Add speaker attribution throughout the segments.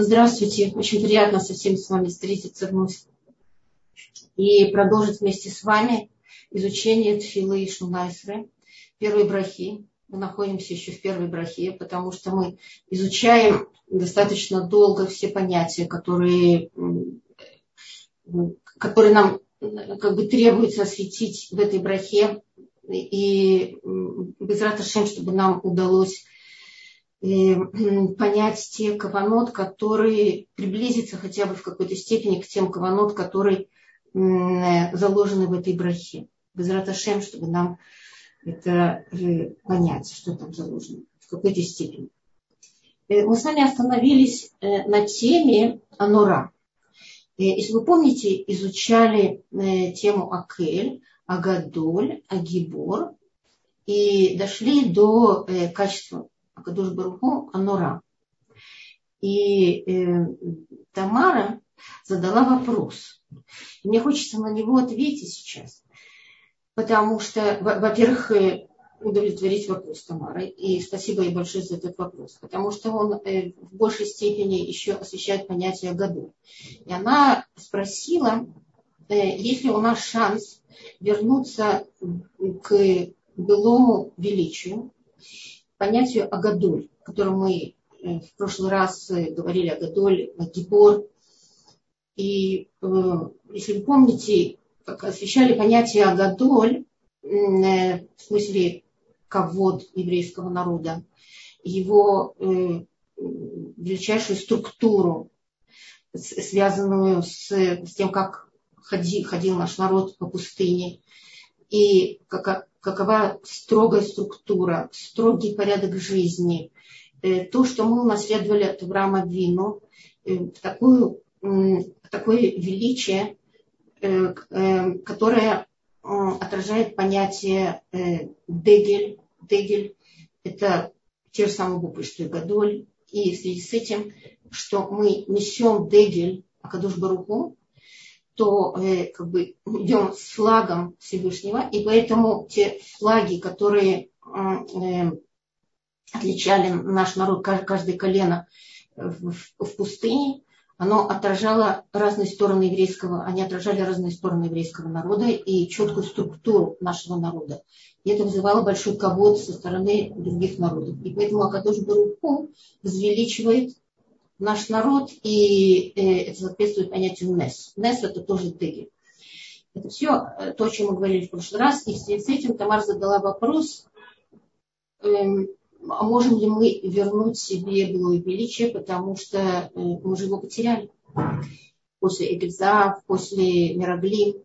Speaker 1: Здравствуйте, очень приятно совсем с вами встретиться вновь и продолжить вместе с вами изучение Тфилы и Шунайсры, первой брахи. Мы находимся еще в первой брахе, потому что мы изучаем достаточно долго все понятия, которые, которые нам как бы требуется осветить в этой брахе. И без чтобы нам удалось понять те каванот, которые приблизятся хотя бы в какой-то степени к тем каванот, которые заложены в этой брахе. Без раташем, чтобы нам это понять, что там заложено в какой-то степени. Э, мы с вами остановились э, на теме Анора. Э, если вы помните, изучали тему Акель, Агадоль, Агибор и дошли до качества Акадуш Баруху Анура. И э, Тамара задала вопрос. И мне хочется на него ответить сейчас. Потому что, во-первых, э, удовлетворить вопрос Тамары. И спасибо ей большое за этот вопрос. Потому что он э, в большей степени еще освещает понятие году. И она спросила, э, есть ли у нас шанс вернуться к былому величию понятию Агадоль, о котором мы э, в прошлый раз э, говорили, Агадоль, Гибор. И э, если вы помните, как освещали понятие Агадоль, в смысле ковод еврейского народа, его величайшую структуру, связанную с, с тем, как ходил, ходил наш народ по пустыне, и как, какова строгая структура, строгий порядок жизни, э, то, что мы унаследовали от Авраама Вину, э, такую, такое величие, э, которое отражает понятие дегель. Дегель – это те же самые буквы, что и Гадоль. И в связи с этим, что мы несем дегель Акадуш Баруху, то э, как бы идем с флагом Всевышнего, и поэтому те флаги, которые э, отличали наш народ, каждое колено в, в пустыне, оно отражало разные стороны еврейского, они отражали разные стороны еврейского народа и четкую структуру нашего народа. И это вызывало большой ковод со стороны других народов. И поэтому Акадош Баруху возвеличивает наш народ, и э, это соответствует понятию НЕС. НЕС это тоже дыги. Это все э, то, о чем мы говорили в прошлый раз. И в связи с этим Тамар задала вопрос, эм, а можем ли мы вернуть себе былое величие, потому что э, мы же его потеряли после Эгельза, после Мирагли,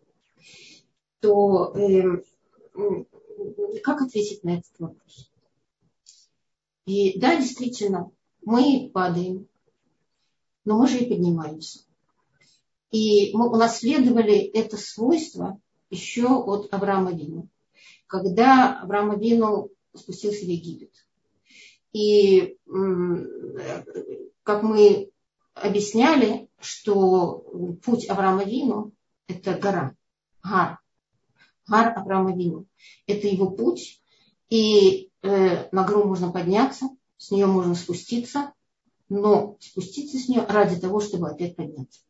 Speaker 1: то эм, как ответить на этот вопрос? И да, действительно, мы падаем, но мы же и поднимаемся. И мы унаследовали это свойство еще от Авраама Вину. Когда Авраам Вину спустился в Египет. И как мы объясняли, что путь Авраама Вину – это гора, гар. Гар Авраама Вину. Это его путь. И э, на гору можно подняться, с нее можно спуститься, но спуститься с нее ради того, чтобы опять подняться.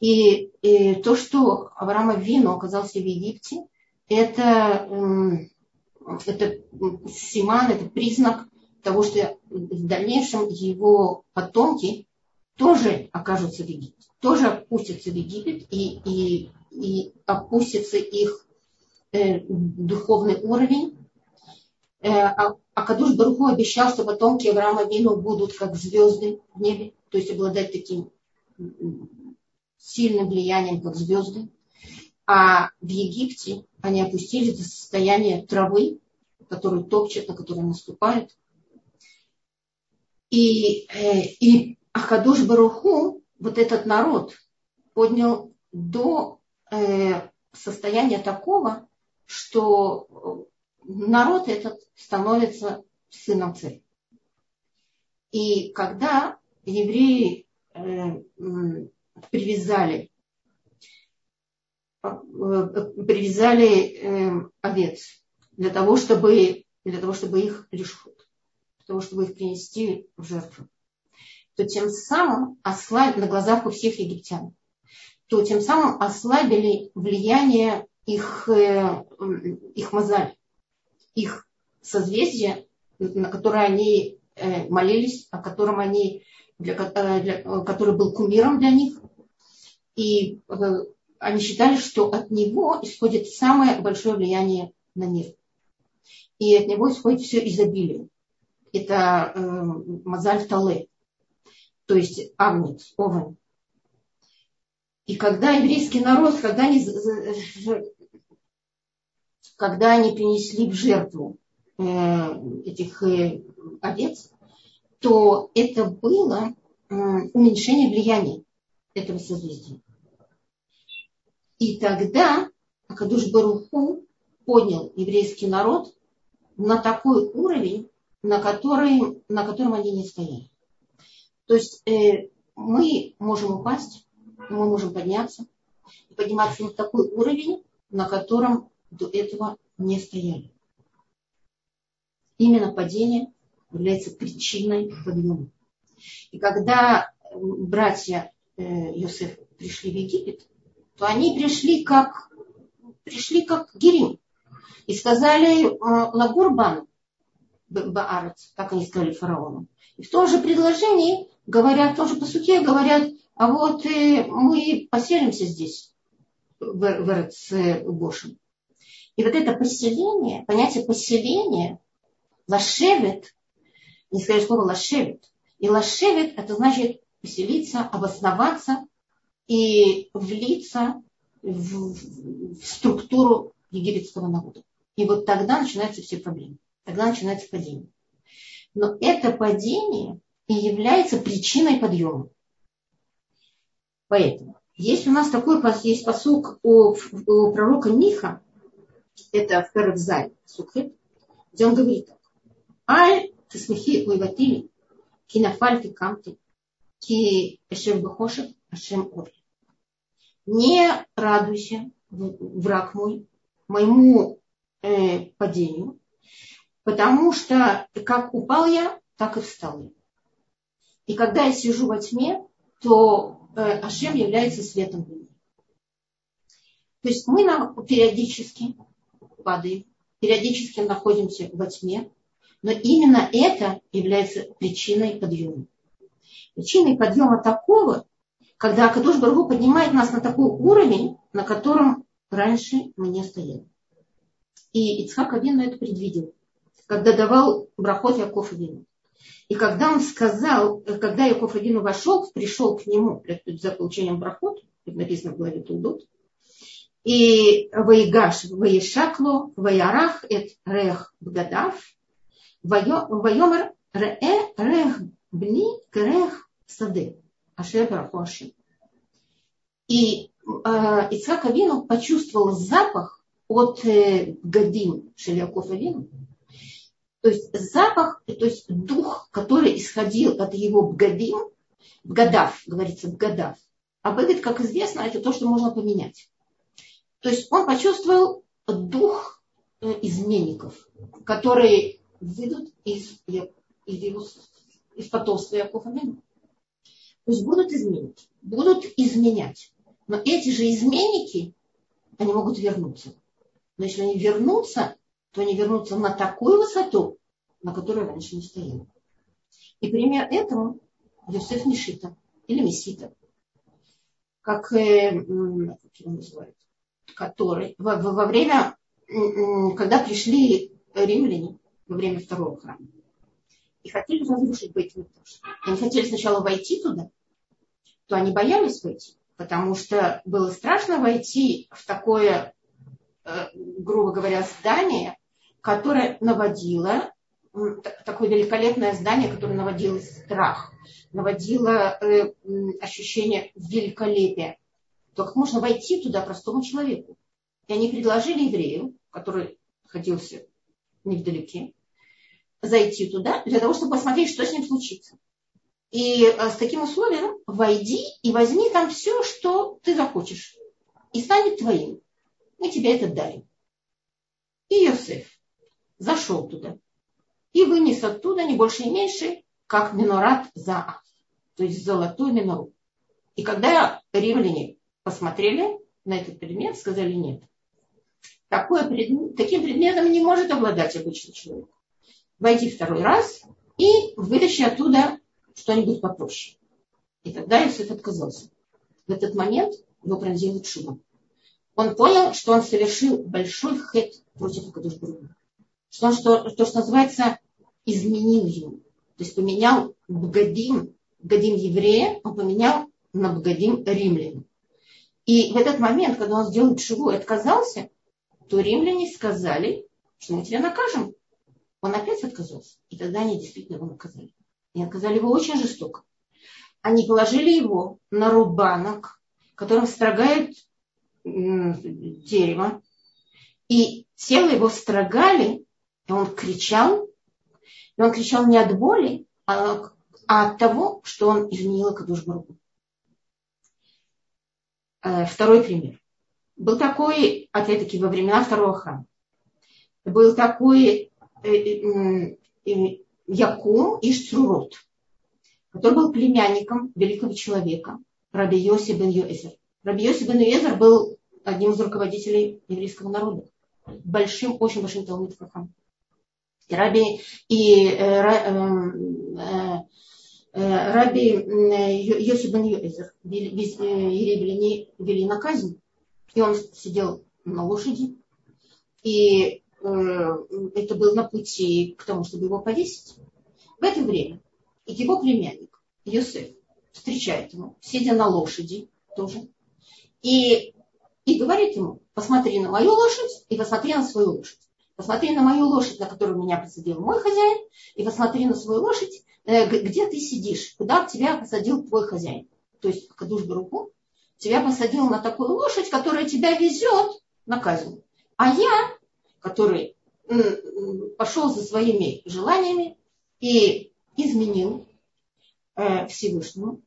Speaker 1: И, и то, что Авраам Вину оказался в Египте, это, это симан, это признак того, что в дальнейшем его потомки тоже окажутся в Египте, тоже опустятся в Египет и, и, и опустится их э, духовный уровень, э, а а Кадуш Баруху обещал, что потомки Авраама Вину будут как звезды в небе, то есть обладать таким сильным влиянием, как звезды. А в Египте они опустились до состояния травы, которую топчет, на которую наступает. И, э, и Ахадуш Баруху, вот этот народ, поднял до э, состояния такого, что народ этот становится сыном царя. И когда евреи э, привязали, э, привязали э, овец для того, чтобы, для того, чтобы их лишь для того, чтобы их принести в жертву. То тем самым ослабили на глазах у всех египтян, то тем самым ослабили влияние их, их мозаль, их созвездия, на которое они э, молились, о котором они, для, э, для, который был кумиром для них. И они считали, что от него исходит самое большое влияние на мир. И от него исходит все изобилие. Это э, Мазаль Тале, то есть Агнец, Овен. И когда еврейский народ, когда они, когда они принесли в жертву э, этих э, овец, то это было э, уменьшение влияния этого созвездия. И тогда Акадуш Баруху поднял еврейский народ на такой уровень, на, который, на котором они не стояли. То есть э, мы можем упасть, мы можем подняться, и подниматься на такой уровень, на котором до этого не стояли. Именно падение является причиной подъема. И когда братья э, Йосеф пришли в Египет, то они пришли как, пришли как Герим. И сказали э, Лагурбан Баарец, так они сказали фараону. И в том же предложении говорят, в том же посуке говорят, а вот э, мы поселимся здесь, в, в Гошин. И вот это поселение, понятие поселения, лашевет, не сказать слово лашевет, и лашевет это значит поселиться, обосноваться, и влиться в, в структуру египетского народа. И вот тогда начинаются все проблемы. Тогда начинается падение. Но это падение и является причиной подъема. Поэтому, если у нас такой есть посук у, у пророка Миха, это в Перекзай, Сукхет, где он говорит так. Аль тасмихи уйватили, кинафальти камти, ки эшем бахошев, ашем ори не радуйся, враг мой, моему э, падению, потому что как упал я, так и встал я. И когда я сижу во тьме, то э, Ашем является светом для меня. То есть мы нам периодически падаем, периодически находимся во тьме, но именно это является причиной подъема. Причиной подъема такого, когда Акадуш Баргу поднимает нас на такой уровень, на котором раньше мы не стояли. И Ицхак Авину это предвидел, когда давал брахот Яков Авину. И когда он сказал, когда Яков Авину вошел, пришел к нему за получением брахот, написано в главе Тулдот, и Ваигаш, Ваишакло, Ваярах, эт Рех Бгадав, Вайомер Ре Рех Бни Крех Саде. Ашер Барахоши. И э, Ицхак Авину почувствовал запах от э, Гадим Шеляков Авину. То есть запах, то есть дух, который исходил от его бгадим, бгадав, говорится бгадав. А бгад, как известно, это то, что можно поменять. То есть он почувствовал дух э, изменников, которые выйдут из, из, из потомства Якова Мину. То есть будут изменить, будут изменять. Но эти же изменники, они могут вернуться. Но если они вернутся, то они вернутся на такую высоту, на которой раньше не стояли. И пример этому Йосеф Мишита или Месита, как, э, как его называют, который во, во время, когда пришли римляне во время второго храма, и хотели разрушить Бейт Они хотели сначала войти туда, то они боялись войти, потому что было страшно войти в такое, э, грубо говоря, здание, которое наводило, такое великолепное здание, которое наводило страх, наводило э, ощущение великолепия. Как можно войти туда простому человеку? И они предложили еврею, который находился невдалеке, зайти туда для того, чтобы посмотреть, что с ним случится. И э, с таким условием войди и возьми там все, что ты захочешь. И станет твоим. Мы тебе это дарим. И Иосиф зашел туда. И вынес оттуда не больше, не меньше, как минорат за. То есть золотую минору. И когда римляне посмотрели на этот предмет, сказали нет. Такое таким предметом не может обладать обычный человек. Войти второй раз и вытащи оттуда что-нибудь попроще. И тогда Иосиф отказался. В этот момент его пронзила чува. Он понял, что он совершил большой хет против Акадушбруга. Что он, что, то, что называется, изменил его. То есть поменял Бгадим, Бгадим еврея, он поменял на Бгадим римлян. И в этот момент, когда он сделал чуву и отказался, то римляне сказали, что мы тебя накажем. Он опять отказался. И тогда они действительно его наказали. И наказали его очень жестоко. Они положили его на рубанок, которым строгают дерево. И тело его строгали, и он кричал. И он кричал не от боли, а, а от того, что он изменил Кадуш Баругу. Э, второй пример. Был такой, опять-таки, во времена второго храма. Был такой э, э, Якум Ишцурот, который был племянником великого человека, Раби Йоси бен Юэзер. Раби Йоси бен Юэзер был одним из руководителей еврейского народа. Большим, очень большим талмит хахам. И Раби, и, э, э, э, Раби Йоси бен Юэзер евреи вели на казнь. И он сидел на лошади. И это был на пути к тому, чтобы его повесить. В это время его племянник Йосеф встречает ему, сидя на лошади тоже, и, и говорит ему, посмотри на мою лошадь и посмотри на свою лошадь. Посмотри на мою лошадь, на которую меня посадил мой хозяин, и посмотри на свою лошадь, э, где ты сидишь, куда тебя посадил твой хозяин. То есть, Кадуш руку, тебя посадил на такую лошадь, которая тебя везет на казнь. А я, который пошел за своими желаниями и изменил э, Всевышнему,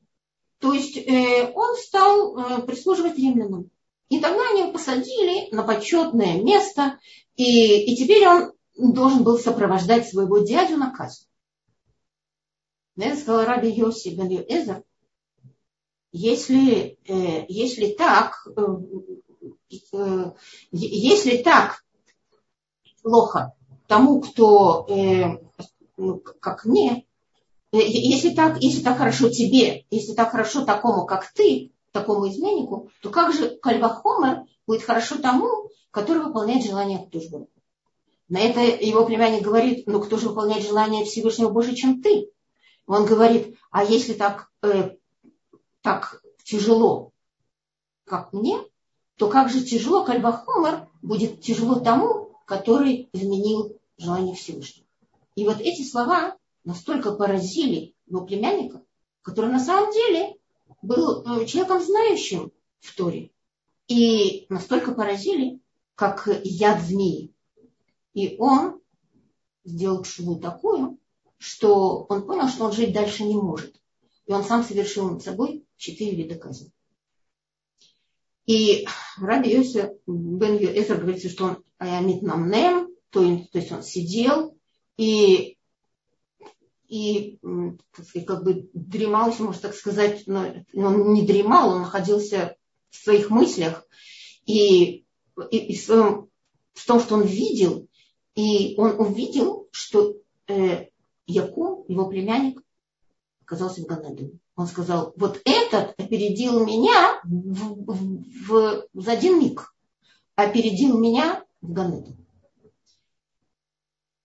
Speaker 1: то есть э, он стал э, прислуживать римлянам. И тогда они его посадили на почетное место, и, и теперь он должен был сопровождать своего дядю на казнь. Я сказал Раби Йоси бен Юэзер, если, э, если так, э, э, если так плохо тому, кто, ну, как мне, если так, если так хорошо тебе, если так хорошо такому, как ты, такому изменнику, то как же Кальвахомер будет хорошо тому, который выполняет желание Тужбы? На это его племянник говорит, ну кто же выполняет желание Всевышнего больше, чем ты? Он говорит, а если так, э, так тяжело, как мне, то как же тяжело Кальвахомер будет тяжело тому, который изменил желание Всевышнего. И вот эти слова настолько поразили его племянника, который на самом деле был э, человеком знающим в Торе. И настолько поразили, как яд змеи. И он сделал шву такую, что он понял, что он жить дальше не может. И он сам совершил над собой четыре вида казни. И Раби Йосиф бен Эзер говорится, что он аямит намнем, то, есть он сидел и, и сказать, как бы дремал, если можно так сказать, но он не дремал, он находился в своих мыслях и, и, и в, своем, в том, что он видел, и он увидел, что э, Яков, его племянник, оказался в Ганедене. Он сказал, вот этот опередил меня в, в, в, в один миг, опередил меня в Ганедене.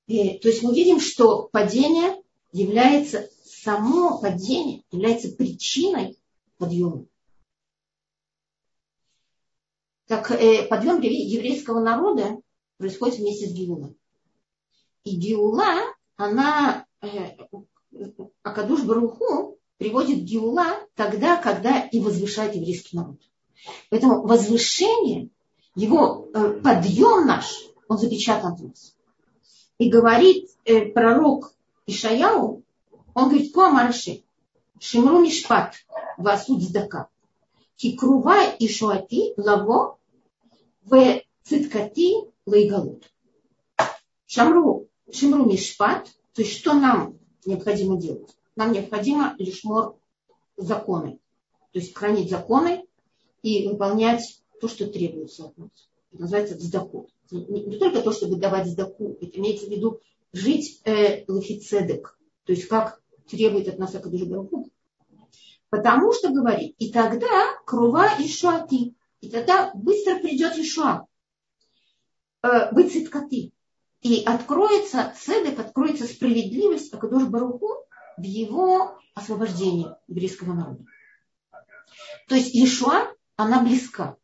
Speaker 1: И, то есть мы видим, что падение является, само падение является причиной подъема. Так э, подъем еврейского народа происходит вместе с Геулой. И Геула, она, Акадуш Баруху приводит Геула тогда, когда и возвышает еврейский народ. Поэтому возвышение, его э, подъем наш, он запечатан в нас. И говорит э, пророк Ишаяу, он говорит, ко марши, шимру мишпат, васуд здака, кикрува и шуати лаво в циткати лайгалут. Шамру, шимру мишпат, то есть что нам необходимо делать? Нам необходимо лишмор законы. То есть хранить законы и выполнять то, что требуется от нас. Это называется сдаку. Не, не только то, чтобы давать сдаку, это имеется в виду жить э, лахицедек, то есть как требует от нас Акадыш Баруху. Потому что говорит, и тогда крува и шуати, и тогда быстро придет Ишуа, э, выциткоты. И откроется цедек, откроется справедливость Акадош Баруху в его освобождении еврейского народа. То есть Ишуа, она близка.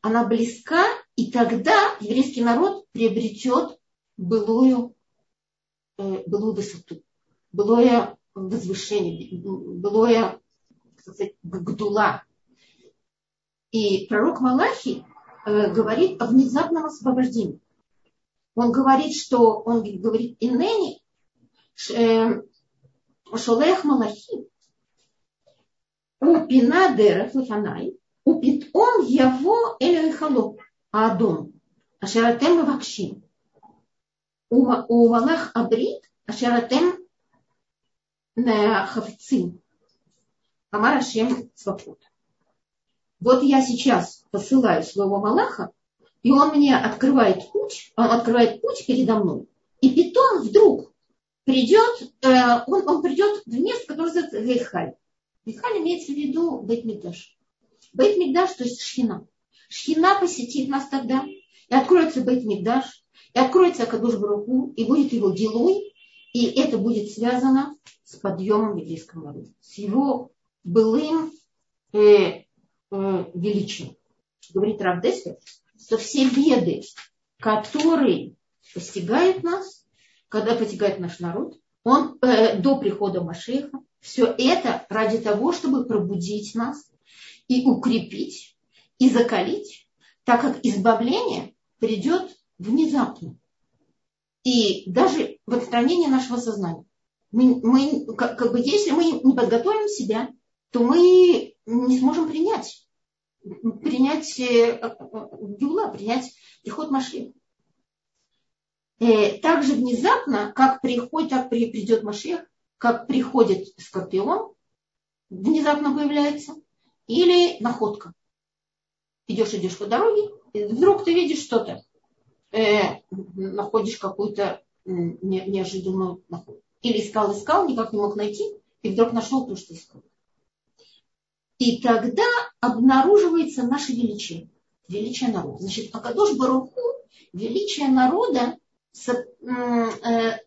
Speaker 1: Она близка, и тогда еврейский народ приобретет былую, э, былую высоту, былое возвышение, былое как гдула. И пророк Малахи э, говорит о внезапном освобождении. Он говорит, что он говорит, инени шолех э, малахи. У пина дерев лифанай, у питом его эль халоп, а дом. Ашаратем вакшин. У малах абрит, ашаратем на хавцин. Амар Ашем Свобод. Вот я сейчас посылаю своего Малаха, и он мне открывает путь, он открывает путь передо мной. И питон вдруг придет, э, он, он придет в место, которое называется Гейхаль. Гейхаль имеется в виду Бейт-Мигдаш. Бейт-Мигдаш, то есть Шхина. Шхина посетит нас тогда, и откроется Бейт-Мигдаш, и откроется Акадуш Баруху, и будет его гилуй, и это будет связано с подъемом еврейского народа, с его былым э, э, величием. Говорит Равдеслер, что все беды, которые постигают нас, когда постигает наш народ, он э, до прихода Машеха, все это ради того, чтобы пробудить нас и укрепить, и закалить, так как избавление придет внезапно. И даже в отстранении нашего сознания. Мы, мы, как, как бы, если мы не подготовим себя, то мы не сможем принять, принять э, Гюла, принять приход Машеха. Э, так же внезапно, как приходит, так придет Машех, как приходит Скорпион, внезапно появляется, или находка. Идешь, идешь по дороге, и вдруг ты видишь что-то, э, находишь какую-то не, неожиданную находку. Или искал, искал, никак не мог найти, и вдруг нашел то, что искал. И тогда обнаруживается наше величие, величие народа. Значит, Акадош Баруху, величие народа со, э, э,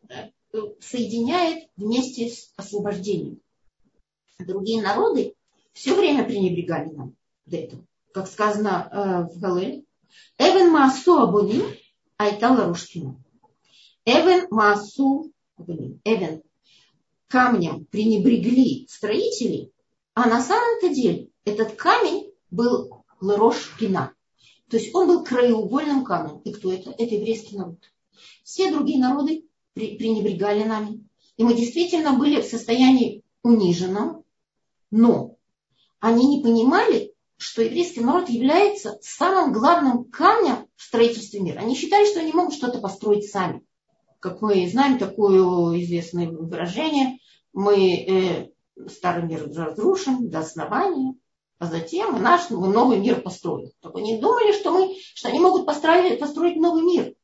Speaker 1: соединяет вместе с освобождением. Другие народы все время пренебрегали нам до этого. Как сказано э, в Галель, Эвен Маасу Абуним Айта Ларушкину. Эвен Маасу Абуним. Эвен камнем пренебрегли строители, а на самом-то деле этот камень был лырош пина. То есть он был краеугольным камнем. И кто это? Это еврейский народ. Все другие народы пренебрегали нами. И мы действительно были в состоянии униженном, но они не понимали, что еврейский народ является самым главным камнем в строительстве мира. Они считали, что они могут что-то построить сами. Как мы знаем такое известное выражение, мы э, старый мир разрушим до основания, а затем наш новый мир построим. Так они думали, что, мы, что они могут построить, построить новый мир.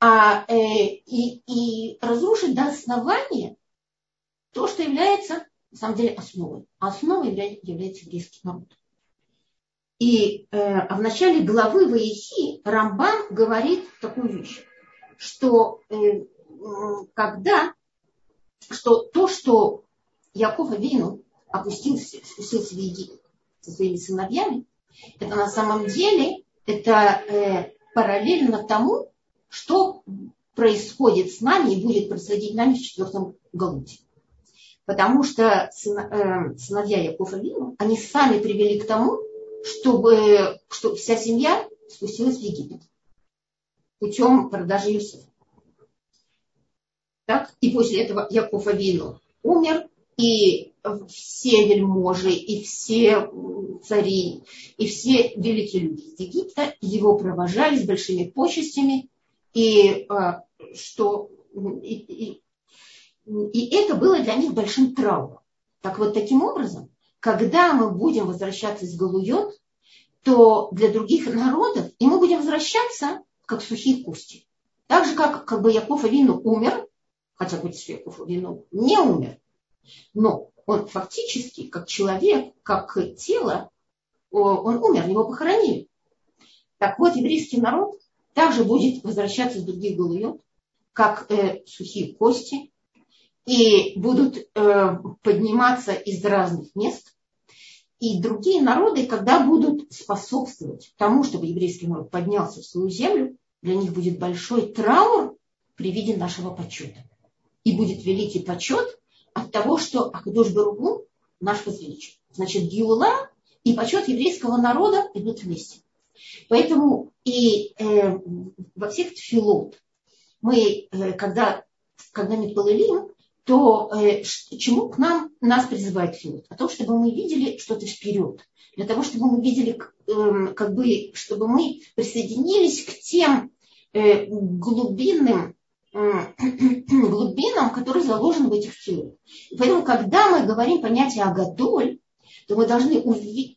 Speaker 1: А, э, и, и разрушить до основания то, что является на самом деле основой. А основой является, является еврейский народ. И э, а в начале главы Ваихи Рамбан говорит такую вещь, что э, когда что то, что Яков Авину опустился, спустился в Египет со своими сыновьями, это на самом деле это э, параллельно тому, что происходит с нами и будет происходить с нами в четвертом Галуте. Потому что э, сыновья Якова Вину, они сами привели к тому, чтобы, что вся семья спустилась в Египет путем продажи Юсефа. Так? И после этого Яков Авину умер, и все вельможи, и все цари, и все великие люди из Египта его провожали с большими почестями, и, а, что, и, и, и это было для них большим травмом. Так вот, таким образом, когда мы будем возвращаться из Галуйот, то для других народов, и мы будем возвращаться как сухие кости. Так же, как, как бы Яков Авину умер, хотя что Яков Авину не умер, но он фактически, как человек, как тело, он умер, его похоронили. Так вот, еврейский народ также будет возвращаться из других галуйот, как э, сухие кости, и будут э, подниматься из разных мест. И другие народы, когда будут способствовать тому, чтобы еврейский народ поднялся в свою землю, для них будет большой траур при виде нашего почета. И будет великий почет от того, что Акадош Баругу наш возвеличен. Значит, Гиула и почет еврейского народа идут вместе. Поэтому и э, во всех тфилот мы, э, когда, когда мы полылим, то э, чему к нам нас призывает тфилот? О том, чтобы мы видели что-то вперед. Для того, чтобы мы видели, э, как бы, чтобы мы присоединились к тем э, глубинным глубинам, которые заложены в этих тфилот. Поэтому, когда мы говорим понятие агадоль, то мы должны уви-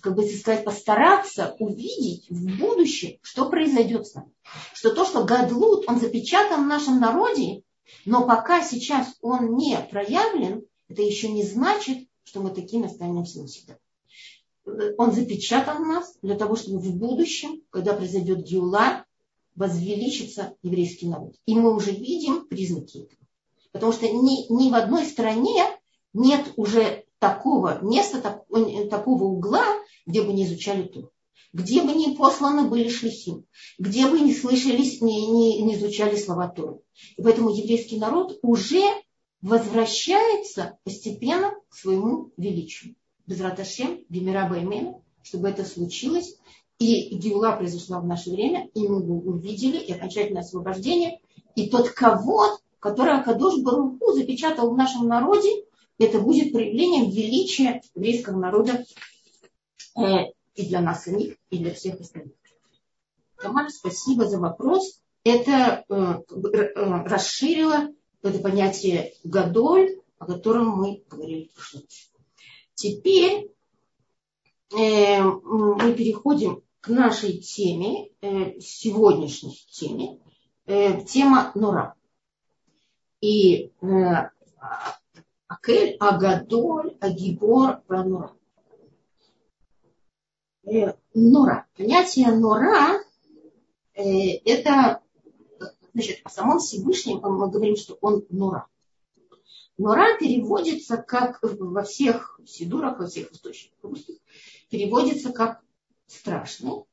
Speaker 1: как бы сказать, постараться увидеть в будущем, что произойдет с нами. Что то, что Гадлут, он запечатан в нашем народе, но пока сейчас он не проявлен, это еще не значит, что мы такими останемся навсегда. Он запечатан в нас для того, чтобы в будущем, когда произойдет Геула, возвеличится еврейский народ. И мы уже видим признаки этого. Потому что ни, ни в одной стране нет уже такого места, так, такого угла, где бы не изучали Тур. Где бы не посланы были шлихим, где бы не слышались, не, не, не изучали слова Торы. И поэтому еврейский народ уже возвращается постепенно к своему величию. Без раташем, Гемера Баймена, чтобы это случилось, и Геула произошла в наше время, и мы увидели и окончательное освобождение, и тот кого который Акадош Баруху запечатал в нашем народе, это будет проявлением величия еврейского народа э, и для нас самих, и для всех остальных. Тамара, спасибо за вопрос. Это э, э, расширило это понятие гадоль, о котором мы говорили в прошлом Теперь мы переходим к нашей теме, сегодняшней теме, тема Нора. И Акель, Агадоль, Агибор, Нора. Э, нора. Понятие нора э, это, значит, о самом Всевышнем мы говорим, что он нора. Нора переводится как во всех сидурах, во всех источниках русских, переводится как страшный.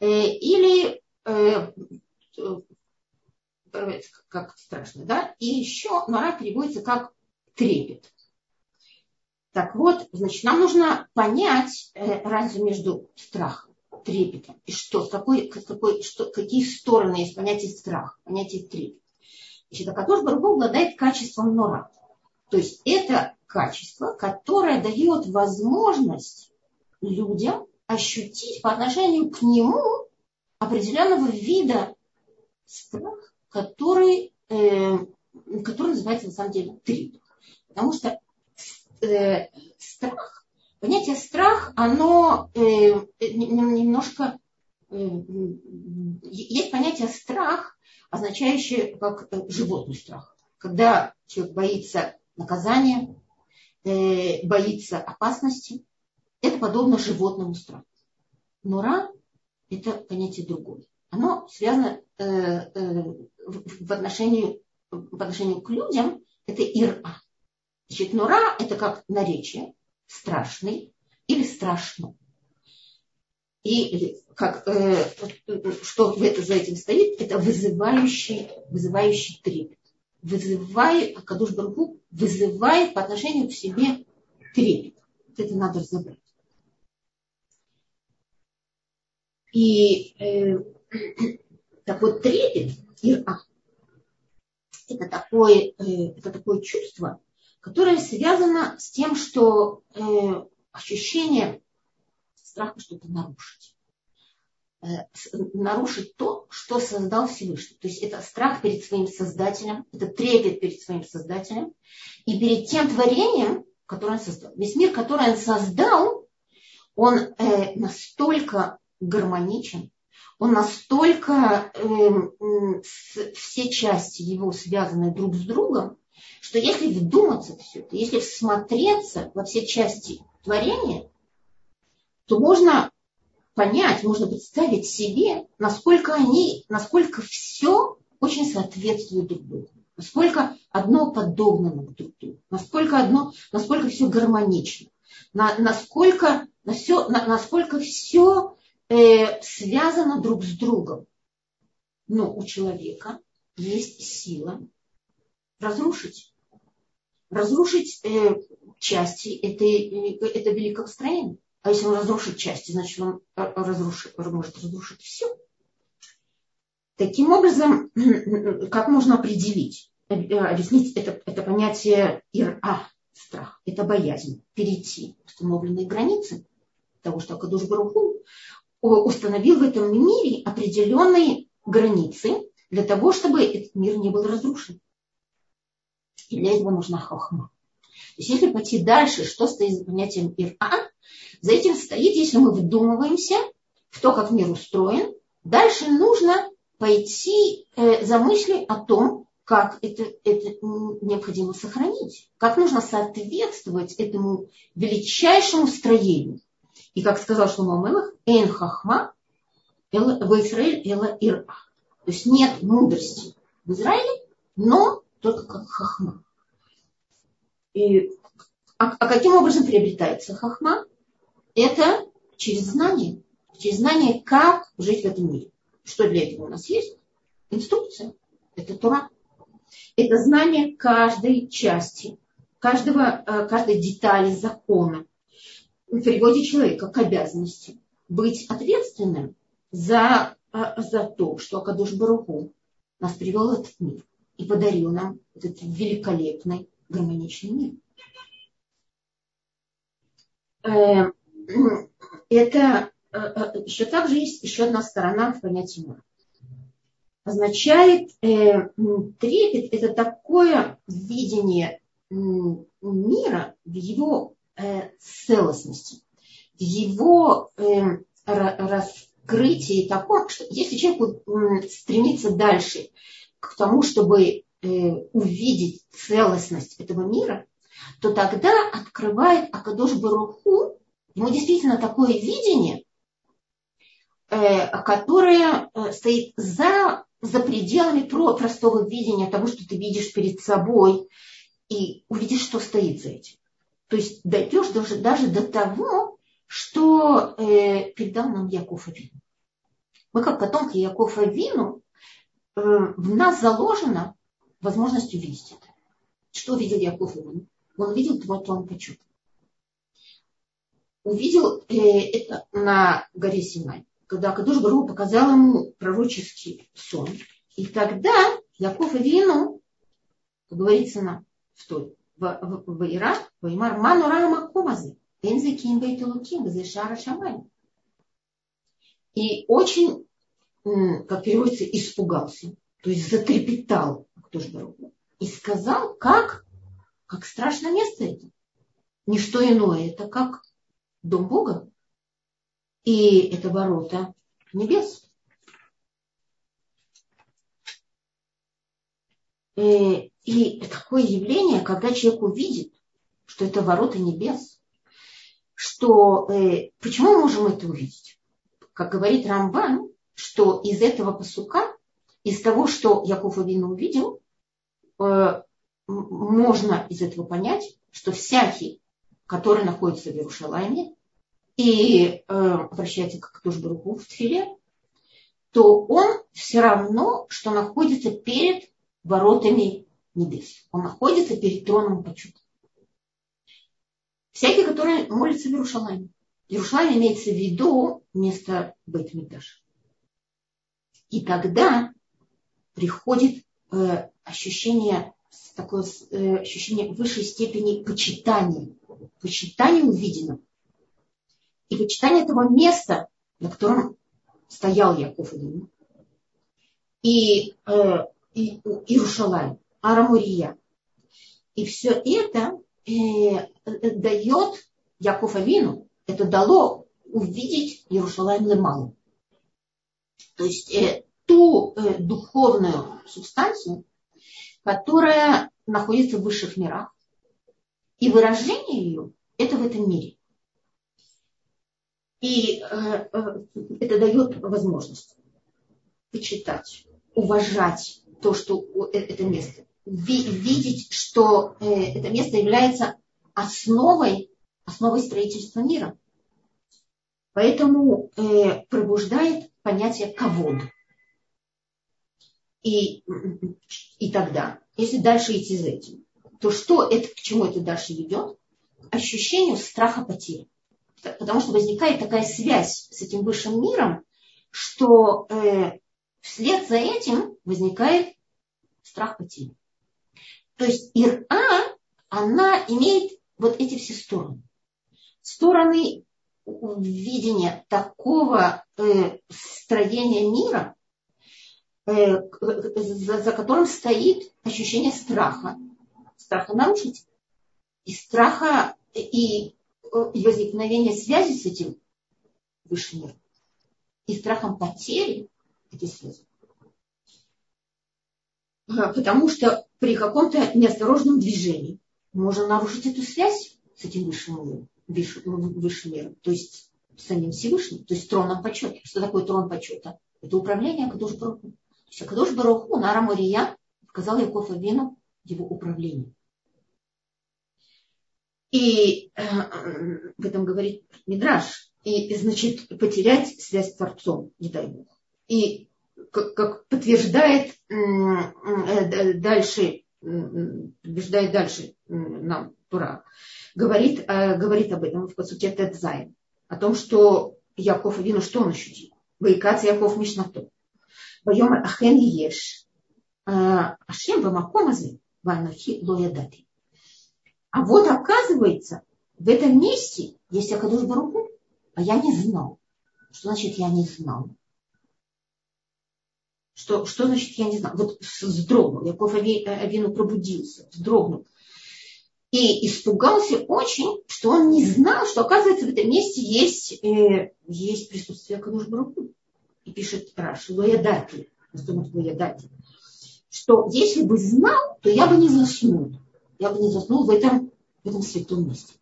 Speaker 1: Э, или как страшно, да? И еще нора переводится как трепет. Так вот, значит, нам нужно понять э, разницу между страхом, трепетом и что, какой, какой, что, какие стороны есть понятие страх, понятие трепет. Значит, Акадош Барбу обладает качеством нора. То есть это качество, которое дает возможность людям ощутить по отношению к нему определенного вида страх, который, э, который называется на самом деле трепет. Потому что э, страх, понятие страх, оно э, немножко... Э, есть понятие страх, означающее как э, животный страх. Когда человек боится наказания, э, боится опасности, это подобно животному страху. Но ра – это понятие другое. Оно связано э, э, в, отношении, в отношении к людям, это ира. Значит, нура – это как наречие, страшный или страшно. И как, э, что за этим стоит, это вызывающий, вызывающий трепет. Вызывает, Акадуш Баргу вызывает по отношению к себе трепет. Это надо разобрать. И э, так вот трепет, ира, это такое, э, это такое чувство, которая связана с тем, что э, ощущение страха что-то нарушить. Э, нарушить то, что создал Всевышний. То есть это страх перед своим создателем, это трепет перед своим создателем и перед тем творением, который он создал. Весь мир, который он создал, он э, настолько гармоничен, он настолько, э, с, все части его связаны друг с другом, что если вдуматься все это, если всмотреться во все части творения, то можно понять, можно представить себе, насколько они, насколько все очень соответствует друг другу. Насколько одно подобно друг другу. Насколько, одно, насколько все гармонично. На, насколько, на все, на, насколько все э, связано друг с другом. Но у человека есть сила разрушить. Разрушить э, части этой, это великого строения. А если он разрушит части, значит он э, разрушит, может разрушить все. Таким образом, как можно определить, э, объяснить это, это понятие ира, страх, это боязнь, перейти установленные границы того, что Акадуш Баруху установил в этом мире определенные границы для того, чтобы этот мир не был разрушен. И для этого нужна хохма. То есть если пойти дальше, что стоит за понятием ира, за этим стоит, если мы вдумываемся в то, как мир устроен, дальше нужно пойти э, за мыслью о том, как это, это необходимо сохранить, как нужно соответствовать этому величайшему строению. И как сказал Шломо Мелах, «Эн хахма в Израиль эла ира». То есть нет мудрости в Израиле, но только как хахма. И, а, а каким образом приобретается хахма? Это через знание. Через знание, как жить в этом мире. Что для этого у нас есть? Инструкция. Это Тура. Это знание каждой части, каждого, э, каждой детали закона. В переводе человека к обязанности быть ответственным за, э, за то, что Акадуш Баруху нас привел в этот мир и подарил нам этот великолепный гармоничный мир. Э, это Э, э, еще также есть еще одна сторона в понятии мира. Означает трепет это такое видение мира в его э, целостности, в его э, раскрытии таком, что если человек стремится дальше к тому, чтобы э, увидеть целостность этого мира, то тогда открывает Акадош Баруху ему действительно такое видение, Э, которая э, стоит за, за пределами простого видения того, что ты видишь перед собой, и увидишь, что стоит за этим. То есть дойдешь даже, даже до того, что э, передал нам Яков Авину. Мы как потомки Якова Авину, э, в нас заложена возможность увидеть это. Что видел Яков Авину? Он увидел твой план почета. Увидел э, это на горе Синай когда Кадуш Бару показал ему пророческий сон. И тогда Яков Вину, как говорится на, в в, Ира, в Имар, Ману Рама Комазы, Энзе Ким Бейтулуким, Шара Шамай. И очень, как переводится, испугался, то есть затрепетал Кадуш Бару. И сказал, как, как страшное место это. Не что иное, это как дом Бога, и это ворота небес. И такое явление, когда человек увидит, что это ворота небес, что э, почему мы можем это увидеть? Как говорит Рамбан, что из этого посука, из того, что Яков Авину увидел, э, можно из этого понять, что всякий, который находится в Иерушалайме, и э, обращается к Тушбруку в Тфиле, то он все равно, что находится перед воротами небес. Он находится перед троном почета. Всякий, который молится в Иерушалайме. Иерушалайм имеется в виду место Бейтмидаш. И тогда приходит э, ощущение, такое э, ощущение высшей степени почитания. Почитания увиденного и почитание этого места, на котором стоял Яков Авину, и, э, и Иерушалай, Арамурия. И все это э, дает Яков Авину, это дало увидеть Иерусалим Лемалу. То есть э, ту э, духовную субстанцию, которая находится в высших мирах. И выражение ее – это в этом мире. И э, э, это дает возможность почитать, уважать то, что э, это место, видеть, что э, это место является основой, основой строительства мира. Поэтому э, пробуждает понятие ковод. И, и тогда, если дальше идти за этим, то что это, к чему это дальше ведет? Ощущению страха потери. Потому что возникает такая связь с этим высшим миром, что вслед за этим возникает страх потери. То есть ира, она имеет вот эти все стороны. Стороны видения такого э, строения мира, э, за, за которым стоит ощущение страха. Страха нарушить. И страха и, и возникновения связи с этим высшим миром. И страхом потери этой связи. Потому что при каком-то неосторожном движении можно нарушить эту связь с этим высшим миром, высшим миром, то есть с самим Всевышним, то есть троном почета. Что такое трон почета? Это управление Акадош Баруху. То есть Акадош Баруху на Арамурия сказал Яков Авину его управление. И э, в этом говорит Мидраш. И, значит, потерять связь с Творцом, не дай Бог. И как, как подтверждает э, дальше, подтверждает дальше нам Тура, говорит, э, говорит об этом в посуке Тедзайн, о том, что Яков Авину, что он ощутил? Ваикац Яков Мишнато. Байомар Ахен Еш. Э, Ашем Бамакомазе Ванахи Лоядати. А вот оказывается, в этом месте есть Акадуш Баруху, а я не знал. Что значит я не знал? Что, что значит, я не знаю, вот вздрогнул, Яков Авину пробудился, вздрогнул. И испугался очень, что он не знал, что, оказывается, в этом месте есть, э, есть присутствие Кадуш Баруху. И пишет Раши, Лоядати, что если бы знал, то я бы не заснул. Я бы не заснул в этом, в этом святом месте.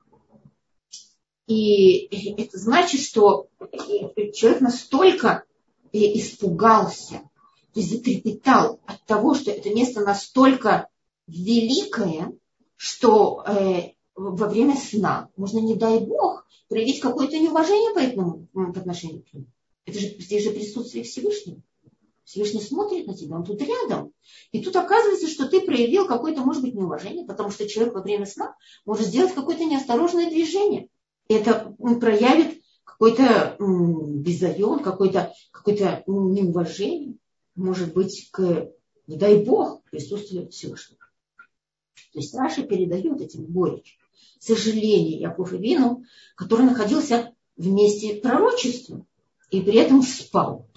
Speaker 1: И это значит, что человек настолько испугался, то есть затрепетал от того, что это место настолько великое, что э, во время сна можно, не дай бог, проявить какое-то неуважение по этому по отношению к нему. Это же здесь же присутствие Всевышнего. Всевышний смотрит на тебя, он тут рядом. И тут оказывается, что ты проявил какое-то, может быть, неуважение, потому что человек во время сна может сделать какое-то неосторожное движение. И это проявит какой-то безайон, какое-то какое неуважение может быть к, не дай Бог, присутствию Всевышнего. То есть Раши передает этим горечь, сожаление Яков и Вину, который находился вместе пророчества и при этом спал.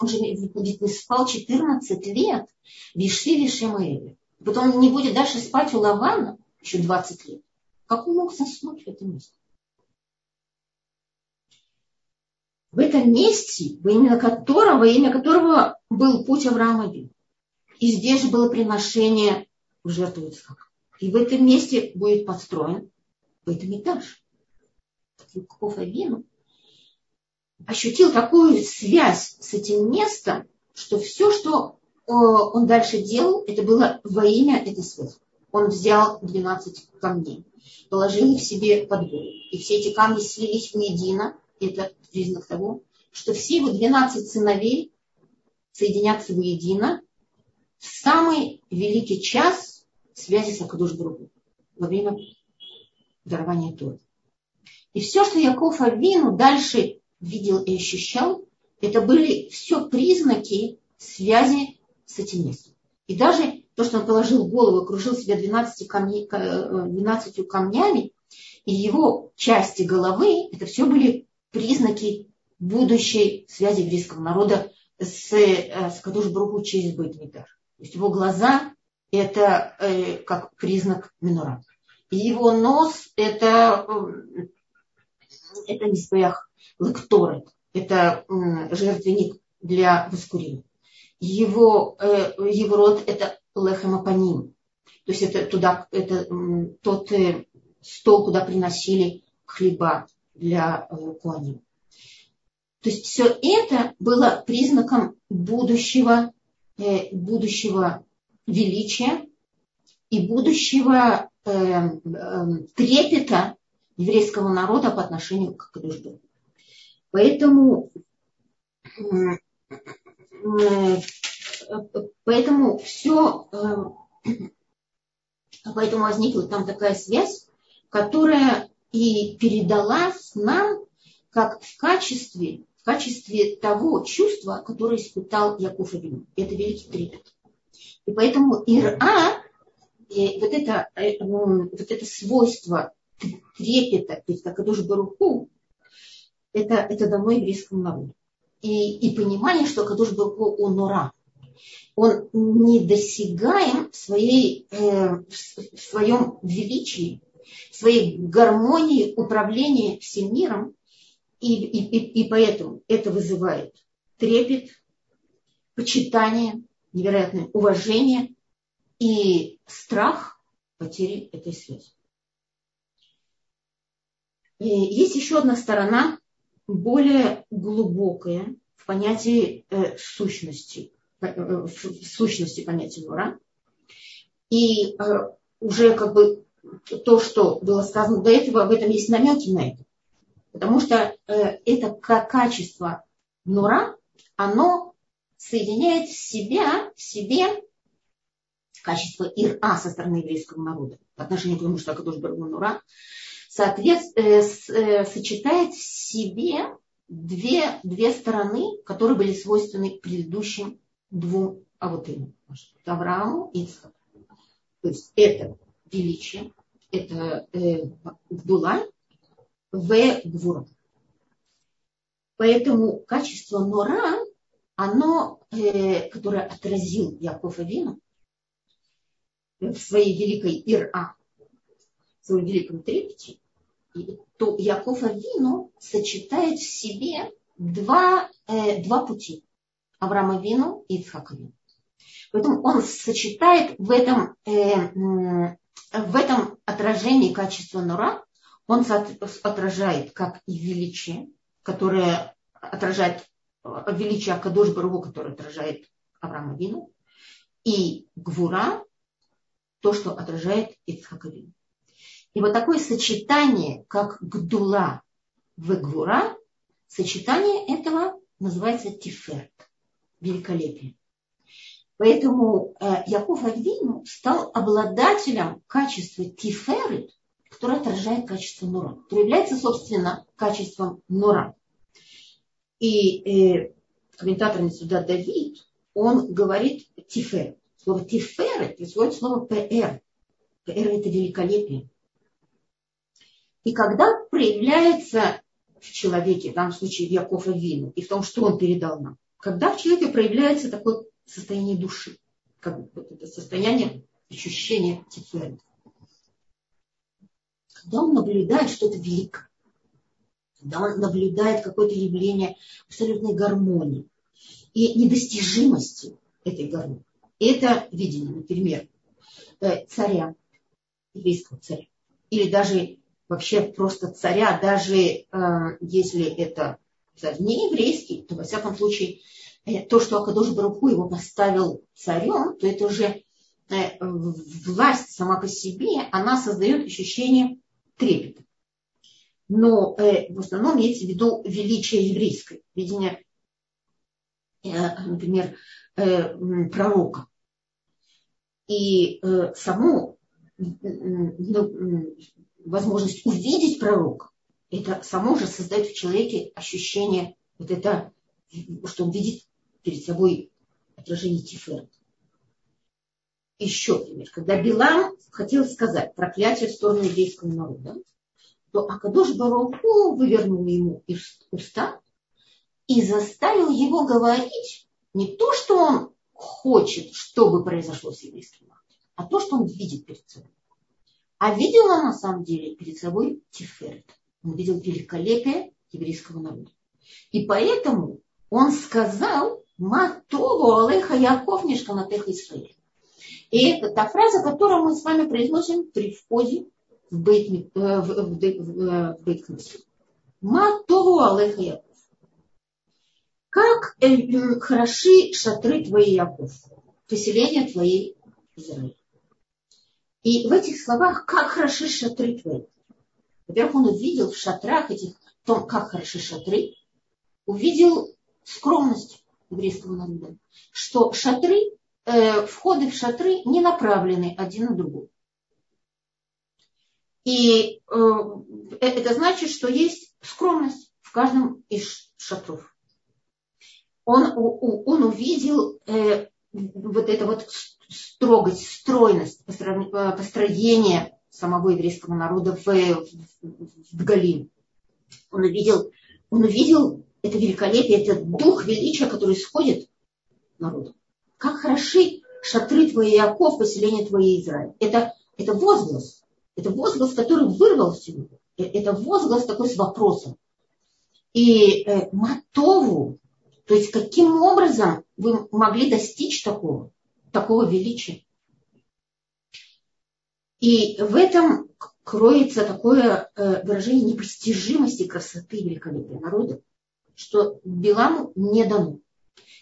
Speaker 1: Он же ведь не спал 14 лет в Ишиве Шемаэле. Потом он не будет дальше спать у Лавана еще 20 лет. Как он мог заснуть в этом месте? В этом месте, во имя которого, во имя которого был путь Авраама И здесь же было приношение в жертву Ицхака. И в этом месте будет построен этаж. Яков Авину ощутил такую связь с этим местом, что все, что э, он дальше делал, это было во имя этой связи. Он взял 12 камней, положил их себе под голову. И все эти камни слились воедино, это признак того, что все его 12 сыновей соединятся воедино в самый великий час связи с Акадуш Бруху во время дарования Торы. И все, что Яков Авину дальше видел и ощущал, это были все признаки связи с этим местом. И даже то, что он положил голову, окружил себя 12, камни, 12 э, камнями, и его части головы, это все были признаки будущей связи еврейского народа с, э, с Кадуш через Бейтмидаш. То есть его глаза – это э, как признак минора. его нос это, это мизбех лекторет, это жертвенник для воскурения. Его, э, его рот это лехемапаним, то есть это туда, это тот э, стол, куда приносили хлеба для э, куаним. То есть все это было признаком будущего, будущего величия и будущего э, э, трепета еврейского народа по отношению к Кадушбу. Поэтому, э, поэтому все, э, поэтому возникла там такая связь, которая и передалась нам как в качестве, в качестве того чувства, которое испытал Яков Авину. Это великий трепет. И поэтому Ира, и вот, это, э, вот это свойство трепета перед Кадуш Баруху, это, это дано еврейскому народу. И, и понимание, что Кадуш Баруху он нора. Он недосягаем в, своей, э, в своем величии, своей гармонии управления всем миром. И, и, и, поэтому это вызывает трепет, почитание, невероятное уважение и страх потери этой связи. И есть еще одна сторона, более глубокая в понятии э, сущности, э, в сущности понятия Нура. И э, уже как бы то, что было сказано до этого, в этом есть намеки на это. Потому что э, это качество Нура, оно соединяет в себя, в себе качество ира со стороны еврейского народа по отношению к тому, что Акадош Баргунура, соответственно, э, э, сочетает в себе две, две стороны, которые были свойственны предыдущим двум авотым, Аврааму и Ицхаку. То есть это величие, это э, Гдула, В Гвура. Поэтому качество Нора оно, э, которое отразил Яков Авину в своей великой Ира, в своем великом трепете, то Яков Авину сочетает в себе два, э, два пути. Авраама Вину и Ицхака Вину. Поэтому он сочетает в этом, э, в этом отражении качества Нура, он отражает как и величие, которое отражает величие Акадош Баругу, который отражает Авраама Вину, и Гвура, то, что отражает Ицхака Вину. И вот такое сочетание, как Гдула в Гвура, сочетание этого называется Тиферт, великолепие. Поэтому э, Яков Авину стал обладателем качества Тиферет, которое отражает качество Нура, которое является, собственно, качеством Нура. И э, комментатор Несуда Давид, он говорит тифер. Слово тифер происходит слово пр. Пр это великолепие. И когда проявляется в человеке, в данном случае в Якова Вину, и в том, что он передал нам, когда в человеке проявляется такое состояние души, как вот это состояние ощущения тифера. Когда он наблюдает что-то великое, когда он наблюдает какое-то явление абсолютной гармонии и недостижимости этой гармонии. Это видение, например, э, царя, еврейского царя, или даже вообще просто царя, даже э, если это царь не еврейский, то во всяком случае то, что Акадош Баруху его поставил царем, то это уже власть сама по себе, она создает ощущение трепета но э, в основном имеется в виду величие еврейское, видение, э, например, э, пророка. И э, саму ну, возможность увидеть пророка, это само же создает в человеке ощущение вот это, что он видит перед собой отражение Тифера. Еще пример. Когда Билам хотел сказать проклятие в сторону еврейского народа, то Акадош Баруху вывернул ему уста и заставил его говорить не то, что он хочет, чтобы произошло с еврейским народом, а то, что он видит перед собой. А видел он на самом деле перед собой Тиферет. Он видел великолепие еврейского народа. И поэтому он сказал, Матову Алеха Яков Нишканатех Исраиль. И это та фраза, которую мы с вами произносим при входе в Бейт, э, в, Матову Алеха Яков. Как э, хороши шатры твои, Яков, поселение твоей Израиля. И в этих словах, как хороши шатры твои. Во-первых, он увидел в шатрах этих, том, как хороши шатры, увидел скромность еврейского народа, что шатры, э, входы в шатры не направлены один на другой. И э, это значит, что есть скромность в каждом из шатров. Он, он увидел э, вот это вот строгость, стройность э, построения самого еврейского народа в, в, в Галим. Он увидел, он увидел это великолепие, этот дух величия, который исходит народу. Как хороши шатры твои, Яков, поселение твои, Израиль. Это, это возглас. Это возглас, который вырвался. Э, это возглас такой с вопросом. И э, Матову, то есть каким образом вы могли достичь такого, такого величия? И в этом кроется такое э, выражение непостижимости красоты великолепия народа что Биламу не дано.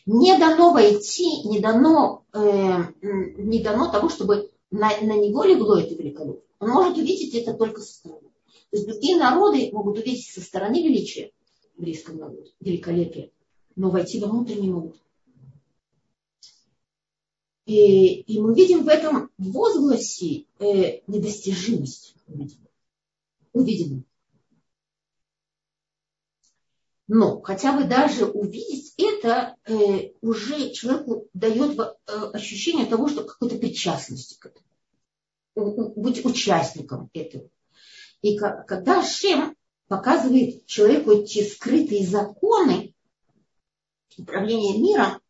Speaker 1: Не дано войти, не дано, э, не дано того, чтобы на, на него легло это великолепие. Он может увидеть это только со стороны. То есть другие народы могут увидеть со стороны величия еврейского народа, великолепие, но войти внутрь не могут. И, и мы видим в этом возгласе э, недостижимость. Увидим. Но хотя бы даже увидеть это э, уже человеку дает э, ощущение того, что какой-то причастности к этому. У, у, быть участником этого. И как, когда Шем показывает человеку эти скрытые законы управления миром,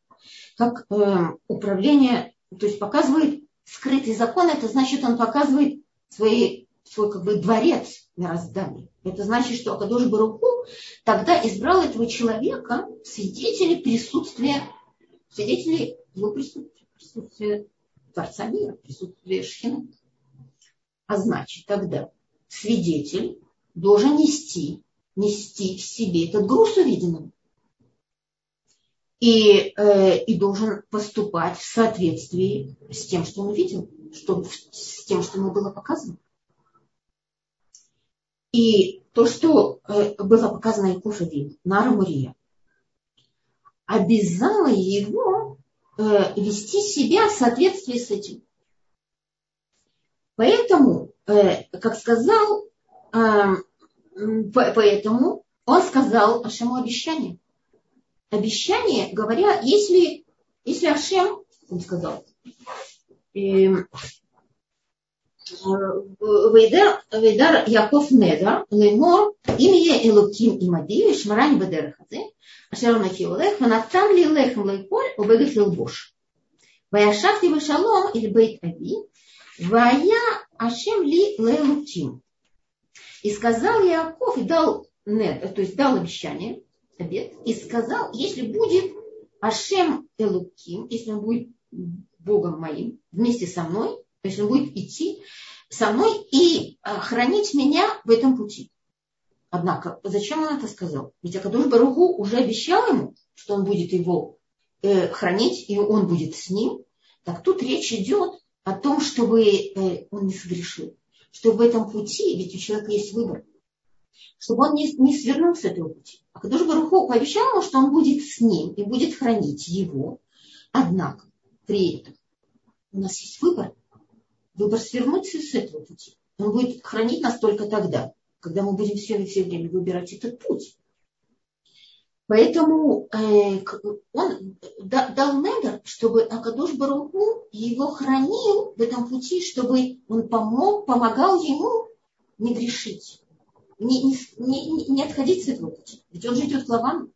Speaker 1: как э, управление, то есть показывает скрытые законы, это значит, он показывает свои, свой как бы дворец мироздания. Это значит, что Акадош Баруху тогда избрал этого человека свидетелей присутствия, свидетелей его присутствия, присутствия Творца мира, присутствия Шхина. А значит, тогда свидетель должен нести, нести в себе этот груз увиденного. И, э, и должен поступать в соответствии с тем, что он увидел, что, с тем, что ему было показано. И то, что э, было показано Якушеве на Рамурия, обязало его э, вести себя в соответствии с этим. Поэтому, э, как сказал, поэтому он сказал Ашему обещание. Обещание, говоря, если, если Ашем, он сказал, Вейдер, Вейдер Яков Недер, леймор имя Элуким и Мадию, Шмарань Бедерхазе, Ашер Нахиулех, Манатан Лилех Лейполь, Убегах Лилбош. Ваяшах Шалом или Бейт Ави, Вая Ашем Ли Лейлуким. И сказал Яков, и дал нет, э, то есть дал обещание, обед, и сказал, если будет Ашем Элуким, если он будет Богом моим, вместе со мной, то есть он будет идти со мной и э, хранить меня в этом пути. Однако, зачем он это сказал? Ведь Акадуш Баругу уже обещал ему, что он будет его э, хранить, и он будет с ним. Так тут речь идет о том, чтобы э, он не согрешил. Что в этом пути, ведь у человека есть выбор, чтобы он не, не свернул с этого пути. А Кадуш Баруху пообещал ему, что он будет с ним и будет хранить его. Однако, при этом у нас есть выбор выбор свернуть с этого пути. Он будет хранить нас только тогда, когда мы будем все, все время выбирать этот путь. Поэтому э, он дал недер, чтобы Акадош Баруху его хранил в этом пути, чтобы он помог, помогал ему не грешить, не, не, не, не отходить с этого пути. Ведь он же идет к Лавану.